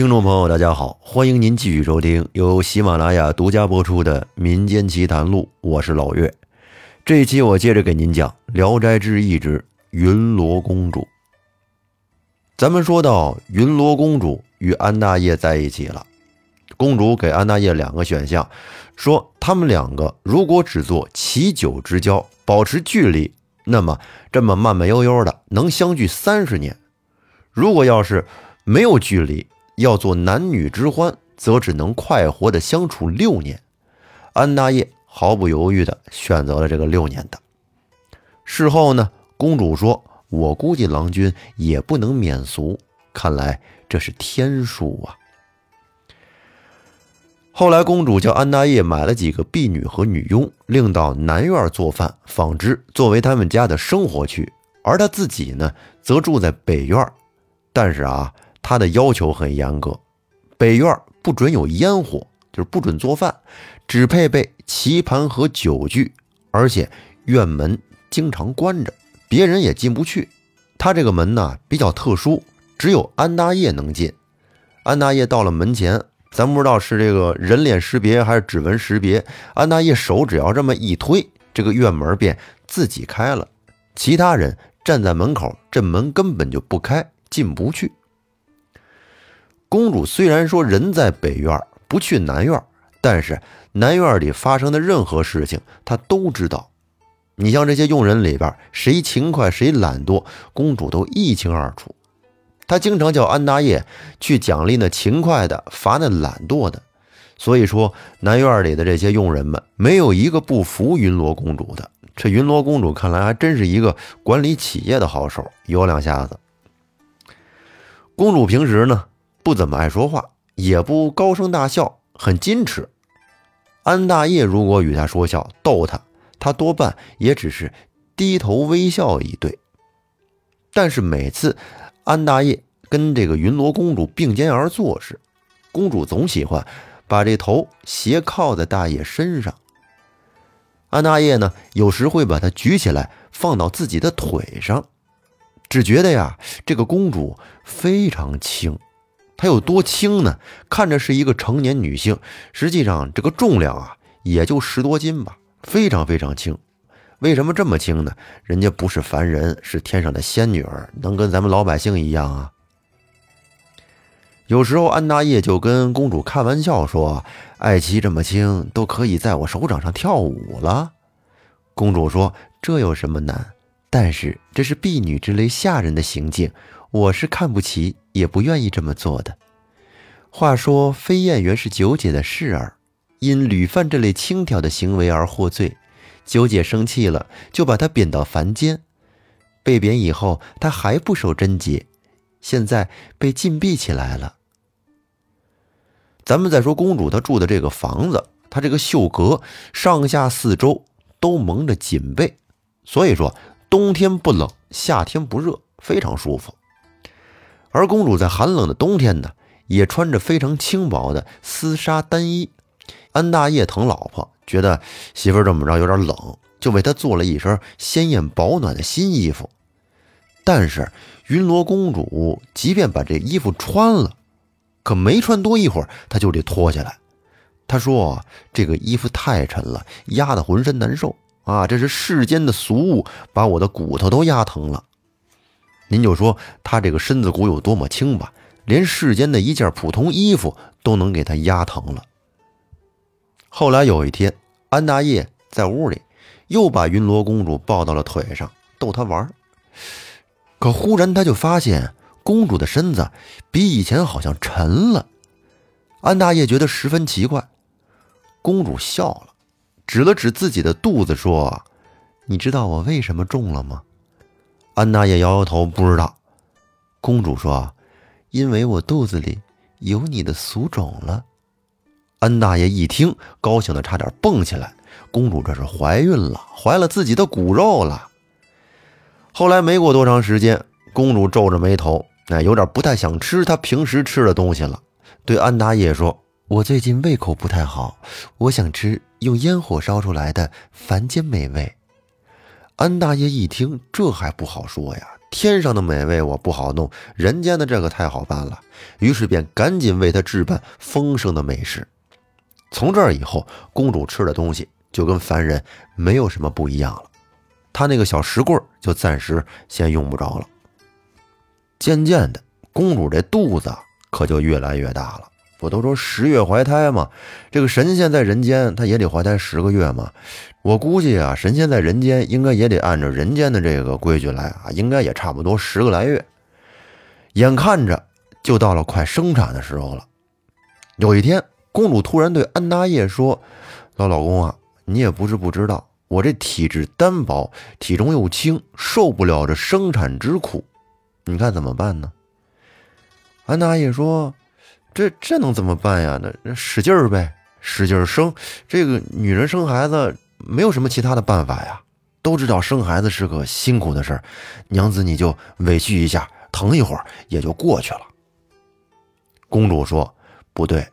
听众朋友，大家好，欢迎您继续收听由喜马拉雅独家播出的《民间奇谈录》，我是老岳。这一期我接着给您讲《聊斋志异》之云罗公主。咱们说到云罗公主与安大业在一起了，公主给安大业两个选项，说他们两个如果只做祈酒之交，保持距离，那么这么慢慢悠悠的能相聚三十年；如果要是没有距离，要做男女之欢，则只能快活的相处六年。安大业毫不犹豫的选择了这个六年的。事后呢，公主说：“我估计郎君也不能免俗，看来这是天数啊。”后来，公主叫安大业买了几个婢女和女佣，另到南院做饭、纺织，作为他们家的生活区。而她自己呢，则住在北院。但是啊。他的要求很严格，北院不准有烟火，就是不准做饭，只配备棋盘和酒具，而且院门经常关着，别人也进不去。他这个门呢比较特殊，只有安大业能进。安大业到了门前，咱不知道是这个人脸识别还是指纹识别，安大业手只要这么一推，这个院门便自己开了。其他人站在门口，这门根本就不开，进不去。公主虽然说人在北院，不去南院，但是南院里发生的任何事情，她都知道。你像这些佣人里边，谁勤快谁懒惰，公主都一清二楚。她经常叫安大业去奖励那勤快的，罚那懒惰的。所以说，南院里的这些佣人们，没有一个不服云罗公主的。这云罗公主看来还真是一个管理企业的好手，有两下子。公主平时呢？不怎么爱说话，也不高声大笑，很矜持。安大业如果与他说笑逗他，他多半也只是低头微笑以对。但是每次安大业跟这个云罗公主并肩而坐时，公主总喜欢把这头斜靠在大爷身上。安大业呢，有时会把它举起来放到自己的腿上，只觉得呀，这个公主非常轻。她有多轻呢？看着是一个成年女性，实际上这个重量啊，也就十多斤吧，非常非常轻。为什么这么轻呢？人家不是凡人，是天上的仙女儿，能跟咱们老百姓一样啊。有时候安大业就跟公主开玩笑说：“爱妻这么轻，都可以在我手掌上跳舞了。”公主说：“这有什么难？但是这是婢女之类下人的行径。”我是看不起，也不愿意这么做的。话说飞燕原是九姐的侍儿，因屡犯这类轻佻的行为而获罪。九姐生气了，就把她贬到凡间。被贬以后，她还不守贞洁，现在被禁闭起来了。咱们再说公主她住的这个房子，她这个绣阁上下四周都蒙着锦被，所以说冬天不冷，夏天不热，非常舒服。而公主在寒冷的冬天呢，也穿着非常轻薄的丝纱单衣。安大业疼老婆，觉得媳妇这么着有点冷，就为她做了一身鲜艳保暖的新衣服。但是云罗公主即便把这衣服穿了，可没穿多一会儿，她就得脱下来。她说：“这个衣服太沉了，压得浑身难受啊！这是世间的俗物，把我的骨头都压疼了。”您就说他这个身子骨有多么轻吧，连世间的一件普通衣服都能给他压疼了。后来有一天，安大业在屋里又把云罗公主抱到了腿上逗她玩，可忽然他就发现公主的身子比以前好像沉了。安大业觉得十分奇怪，公主笑了，指了指自己的肚子说：“你知道我为什么重了吗？”安大爷摇摇头，不知道。公主说：“因为我肚子里有你的俗种了。”安大爷一听，高兴的差点蹦起来。公主这是怀孕了，怀了自己的骨肉了。后来没过多长时间，公主皱着眉头，哎，有点不太想吃她平时吃的东西了。对安大爷说：“我最近胃口不太好，我想吃用烟火烧出来的凡间美味。”安大爷一听，这还不好说呀，天上的美味我不好弄，人间的这个太好办了。于是便赶紧为他置办丰盛的美食。从这儿以后，公主吃的东西就跟凡人没有什么不一样了。她那个小石棍就暂时先用不着了。渐渐的，公主这肚子可就越来越大了。不都说十月怀胎吗？这个神仙在人间，他也得怀胎十个月嘛。我估计啊，神仙在人间应该也得按照人间的这个规矩来啊，应该也差不多十个来月。眼看着就到了快生产的时候了。有一天，公主突然对安大业说：“老老公啊，你也不是不知道，我这体质单薄，体重又轻，受不了这生产之苦，你看怎么办呢？”安大业说。这这能怎么办呀？那那使劲儿呗，使劲儿生。这个女人生孩子没有什么其他的办法呀。都知道生孩子是个辛苦的事儿，娘子你就委屈一下，疼一会儿也就过去了。公主说：“不对，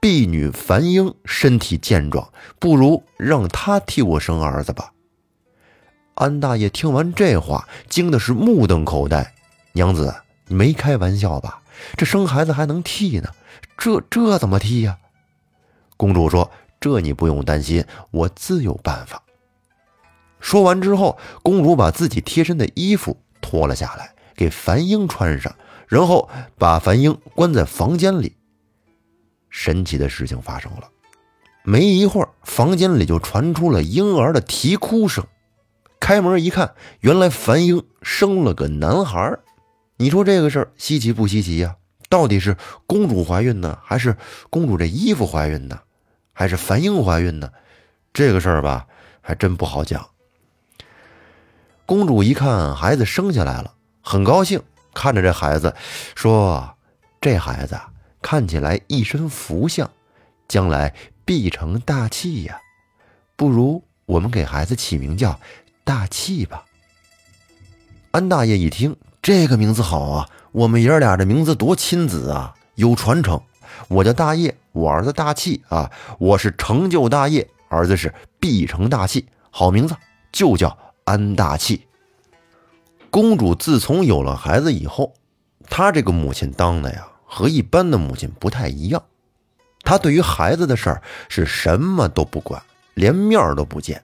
婢女樊英身体健壮，不如让她替我生儿子吧。”安大爷听完这话，惊的是目瞪口呆。娘子，你没开玩笑吧？这生孩子还能替呢？这这怎么替呀？公主说：“这你不用担心，我自有办法。”说完之后，公主把自己贴身的衣服脱了下来，给樊英穿上，然后把樊英关在房间里。神奇的事情发生了，没一会儿，房间里就传出了婴儿的啼哭声。开门一看，原来樊英生了个男孩。你说这个事儿稀奇不稀奇呀？到底是公主怀孕呢，还是公主这衣服怀孕呢，还是樊英怀孕呢？这个事儿吧，还真不好讲。公主一看孩子生下来了，很高兴，看着这孩子说：“这孩子看起来一身福相，将来必成大器呀。不如我们给孩子起名叫大器吧。”安大爷一听。这个名字好啊！我们爷儿俩的名字多亲子啊，有传承。我叫大业，我儿子大器啊。我是成就大业，儿子是必成大器。好名字，就叫安大器。公主自从有了孩子以后，她这个母亲当的呀，和一般的母亲不太一样。她对于孩子的事儿是什么都不管，连面都不见，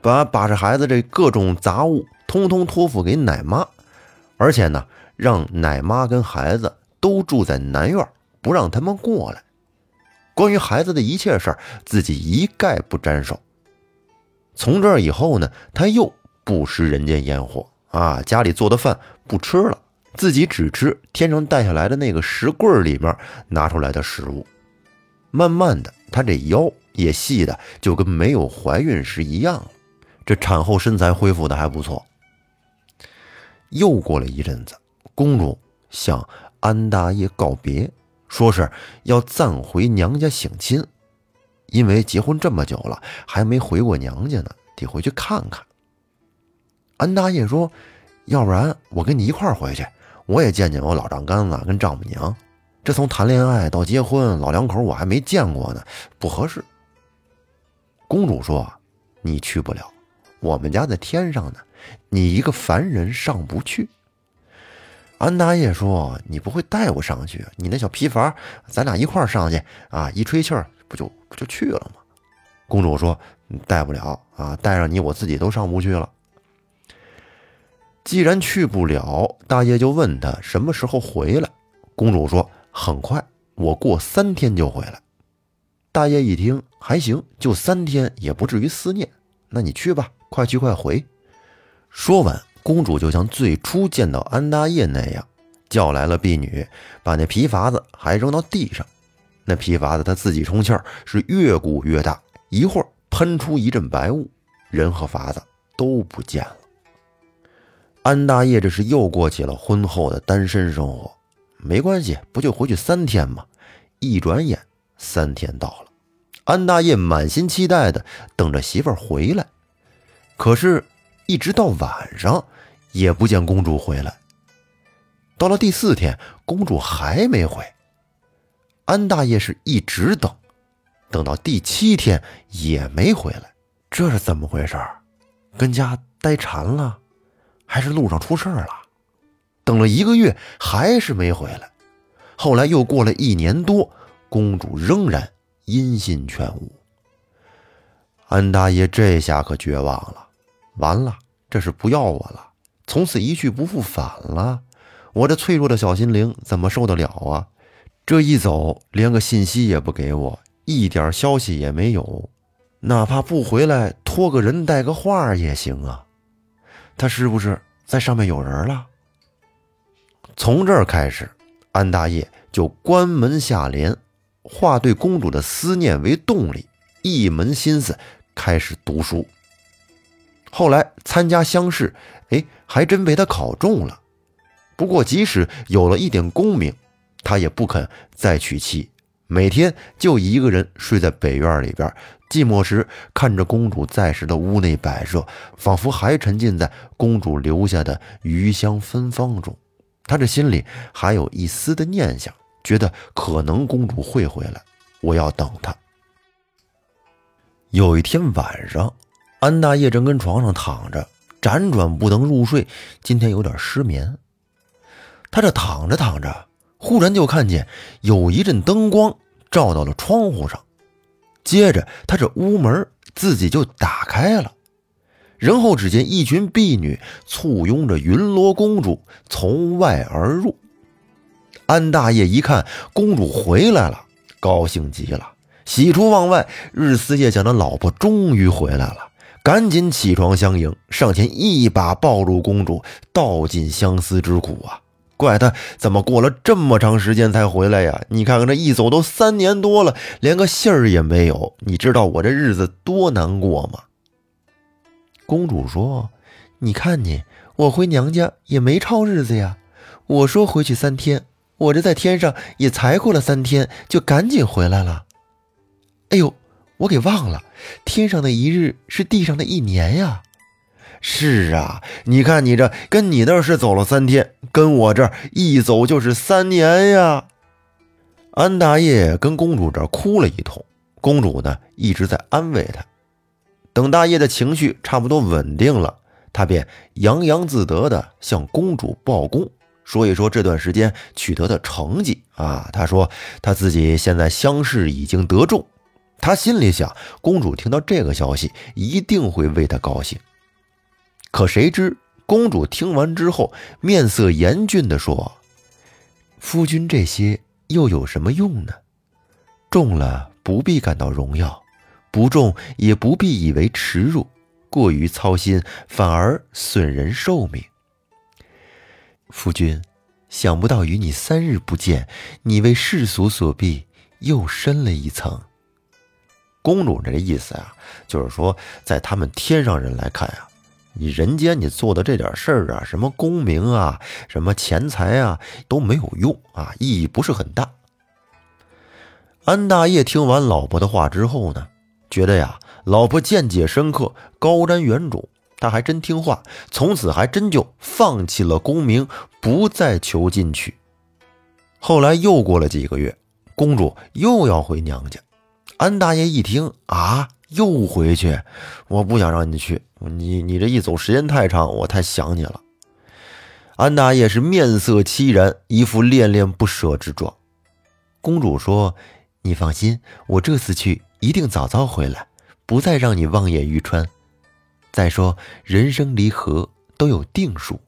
把把着孩子这各种杂物通通托付给奶妈。而且呢，让奶妈跟孩子都住在南院，不让他们过来。关于孩子的一切事儿，自己一概不沾手。从这以后呢，他又不食人间烟火啊，家里做的饭不吃了，自己只吃天上带下来的那个石柜里面拿出来的食物。慢慢的，他这腰也细的就跟没有怀孕时一样了，这产后身材恢复的还不错。又过了一阵子，公主向安大爷告别，说是要暂回娘家省亲，因为结婚这么久了还没回过娘家呢，得回去看看。安大爷说：“要不然我跟你一块回去，我也见见我老丈杆子跟丈母娘。这从谈恋爱到结婚，老两口我还没见过呢，不合适。”公主说：“你去不了，我们家在天上呢。”你一个凡人上不去。安大爷说：“你不会带我上去？你那小皮筏，咱俩一块儿上去啊！一吹气儿，不就不就去了吗？”公主说：“你带不了啊，带上你，我自己都上不去了。”既然去不了，大爷就问他什么时候回来。公主说：“很快，我过三天就回来。”大爷一听还行，就三天也不至于思念。那你去吧，快去快回。说完，公主就像最初见到安大业那样，叫来了婢女，把那皮筏子还扔到地上。那皮筏子他自己充气儿，是越鼓越大，一会儿喷出一阵白雾，人和筏子都不见了。安大业这是又过起了婚后的单身生活。没关系，不就回去三天吗？一转眼，三天到了，安大业满心期待的等着媳妇儿回来，可是。一直到晚上，也不见公主回来。到了第四天，公主还没回。安大爷是一直等，等到第七天也没回来。这是怎么回事？跟家待馋了，还是路上出事了？等了一个月还是没回来。后来又过了一年多，公主仍然音信全无。安大爷这下可绝望了，完了，这是不要我了，从此一去不复返了。我这脆弱的小心灵怎么受得了啊？这一走，连个信息也不给我，一点消息也没有，哪怕不回来，托个人带个话也行啊。他是不是在上面有人了？从这儿开始，安大业就关门下帘，化对公主的思念为动力，一门心思开始读书。后来参加乡试，哎，还真被他考中了。不过，即使有了一点功名，他也不肯再娶妻，每天就一个人睡在北院里边，寂寞时看着公主在时的屋内摆设，仿佛还沉浸在公主留下的余香芬芳中。他这心里还有一丝的念想，觉得可能公主会回来，我要等她。有一天晚上，安大业正跟床上躺着，辗转不能入睡，今天有点失眠。他这躺着躺着，忽然就看见有一阵灯光照到了窗户上，接着他这屋门自己就打开了，然后只见一群婢女簇拥着云罗公主从外而入。安大爷一看公主回来了，高兴极了，喜出望外，日思夜想的老婆终于回来了，赶紧起床相迎，上前一把抱住公主，道尽相思之苦啊。怪他怎么过了这么长时间才回来呀？你看看这一走都三年多了，连个信儿也没有。你知道我这日子多难过吗？公主说：“你看你，我回娘家也没超日子呀。我说回去三天，我这在天上也才过了三天，就赶紧回来了。哎呦，我给忘了，天上的一日是地上的一年呀。”是啊，你看你这跟你那是走了三天，跟我这一走就是三年呀。安大业跟公主这哭了一通，公主呢一直在安慰他。等大爷的情绪差不多稳定了，他便洋洋自得地向公主报功，说一说这段时间取得的成绩啊。他说他自己现在乡试已经得中，他心里想，公主听到这个消息一定会为他高兴。可谁知，公主听完之后，面色严峻地说：“夫君这些又有什么用呢？中了不必感到荣耀，不中也不必以为耻辱。过于操心，反而损人寿命。夫君，想不到与你三日不见，你为世俗所逼，又深了一层。公主这个意思啊，就是说，在他们天上人来看呀。”你人间你做的这点事儿啊，什么功名啊，什么钱财啊，都没有用啊，意义不是很大。安大业听完老婆的话之后呢，觉得呀，老婆见解深刻，高瞻远瞩，他还真听话，从此还真就放弃了功名，不再求进取。后来又过了几个月，公主又要回娘家，安大爷一听啊。又回去，我不想让你去。你你这一走时间太长，我太想你了。安大爷是面色凄然，一副恋恋不舍之状。公主说：“你放心，我这次去一定早早回来，不再让你望眼欲穿。再说人生离合都有定数，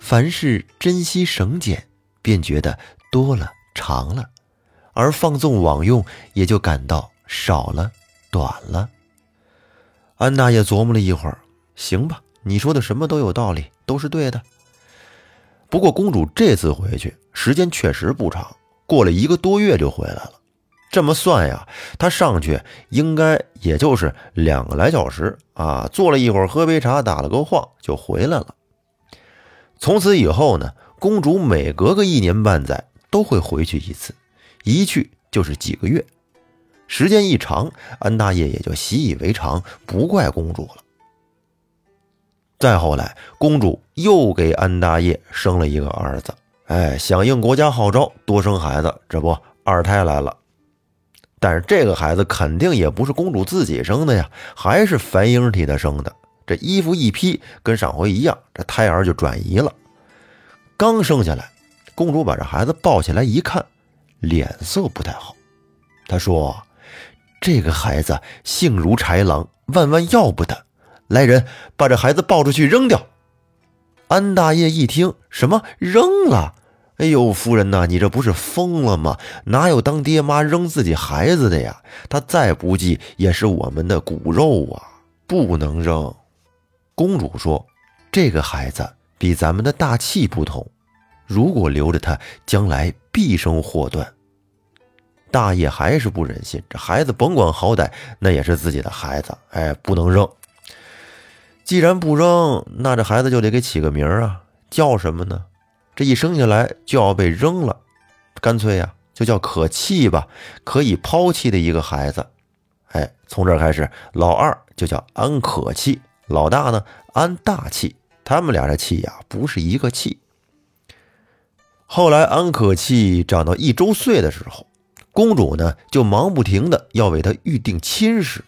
凡事珍惜省俭，便觉得多了长了，而放纵枉用也就感到少了短了。”安大爷琢磨了一会儿，行吧，你说的什么都有道理，都是对的。不过公主这次回去时间确实不长，过了一个多月就回来了。这么算呀，她上去应该也就是两个来小时啊，坐了一会儿，喝杯茶，打了个晃就回来了。从此以后呢，公主每隔个一年半载都会回去一次，一去就是几个月。时间一长，安大业也就习以为常，不怪公主了。再后来，公主又给安大业生了一个儿子，哎，响应国家号召，多生孩子，这不二胎来了。但是这个孩子肯定也不是公主自己生的呀，还是樊英替她生的。这衣服一披，跟上回一样，这胎儿就转移了。刚生下来，公主把这孩子抱起来一看，脸色不太好。她说：“这个孩子性如豺狼，万万要不得！来人，把这孩子抱出去扔掉。”安大爷一听，什么扔了？哎呦，夫人呐，你这不是疯了吗？哪有当爹妈扔自己孩子的呀？他再不济也是我们的骨肉啊，不能扔。公主说：“这个孩子比咱们的大气不同，如果留着他，将来必生祸端。”大爷还是不忍心，这孩子甭管好歹，那也是自己的孩子，哎，不能扔。既然不扔，那这孩子就得给起个名啊，叫什么呢？这一生下来就要被扔了，干脆呀，就叫可弃吧，可以抛弃的一个孩子。哎，从这开始，老二就叫安可弃，老大呢安大气，他们俩的气呀不是一个气。后来安可气长到一周岁的时候，公主呢就忙不停的要为他预定亲事。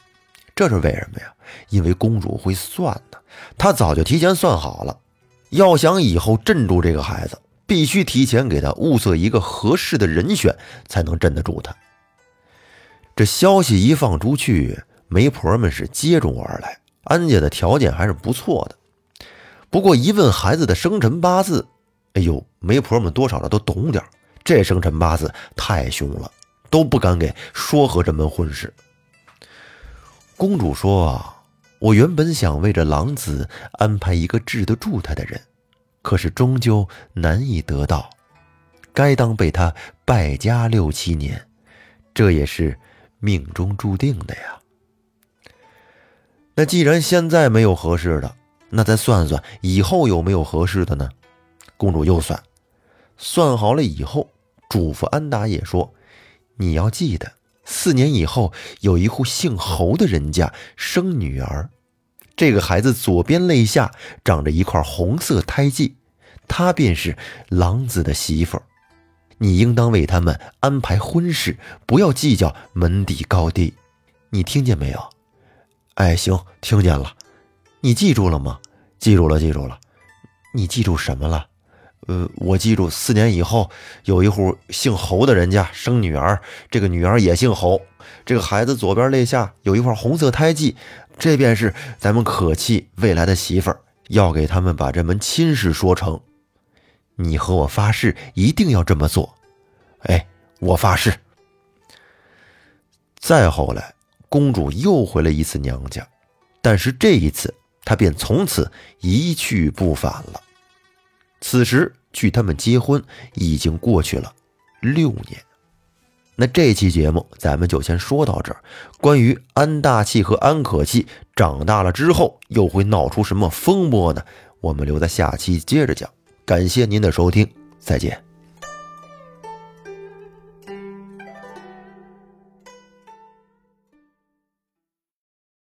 这是为什么呀？因为公主会算呢，她早就提前算好了。要想以后镇住这个孩子，必须提前给他物色一个合适的人选，才能镇得住他。这消息一放出去，媒婆们是接踵而来。安家的条件还是不错的，不过一问孩子的生辰八字，哎呦，媒婆们多少的都懂点这生辰八字太凶了，都不敢给说和这门婚事。公主说：“我原本想为这狼子安排一个治得住他的人，可是终究难以得到，该当被他败家六七年，这也是命中注定的呀。那既然现在没有合适的，那再算算以后有没有合适的呢？”公主又算，算好了以后，嘱咐安达也说：“你要记得。”四年以后，有一户姓侯的人家生女儿，这个孩子左边肋下长着一块红色胎记，她便是狼子的媳妇儿。你应当为他们安排婚事，不要计较门第高低。你听见没有？哎，行，听见了。你记住了吗？记住了，记住了。你记住什么了？呃，我记住，四年以后有一户姓侯的人家生女儿，这个女儿也姓侯。这个孩子左边肋下有一块红色胎记，这便是咱们可气未来的媳妇儿，要给他们把这门亲事说成。你和我发誓，一定要这么做。哎，我发誓。再后来，公主又回了一次娘家，但是这一次她便从此一去不返了。此时。距他们结婚已经过去了六年，那这期节目咱们就先说到这儿。关于安大器和安可器长大了之后又会闹出什么风波呢？我们留在下期接着讲。感谢您的收听，再见。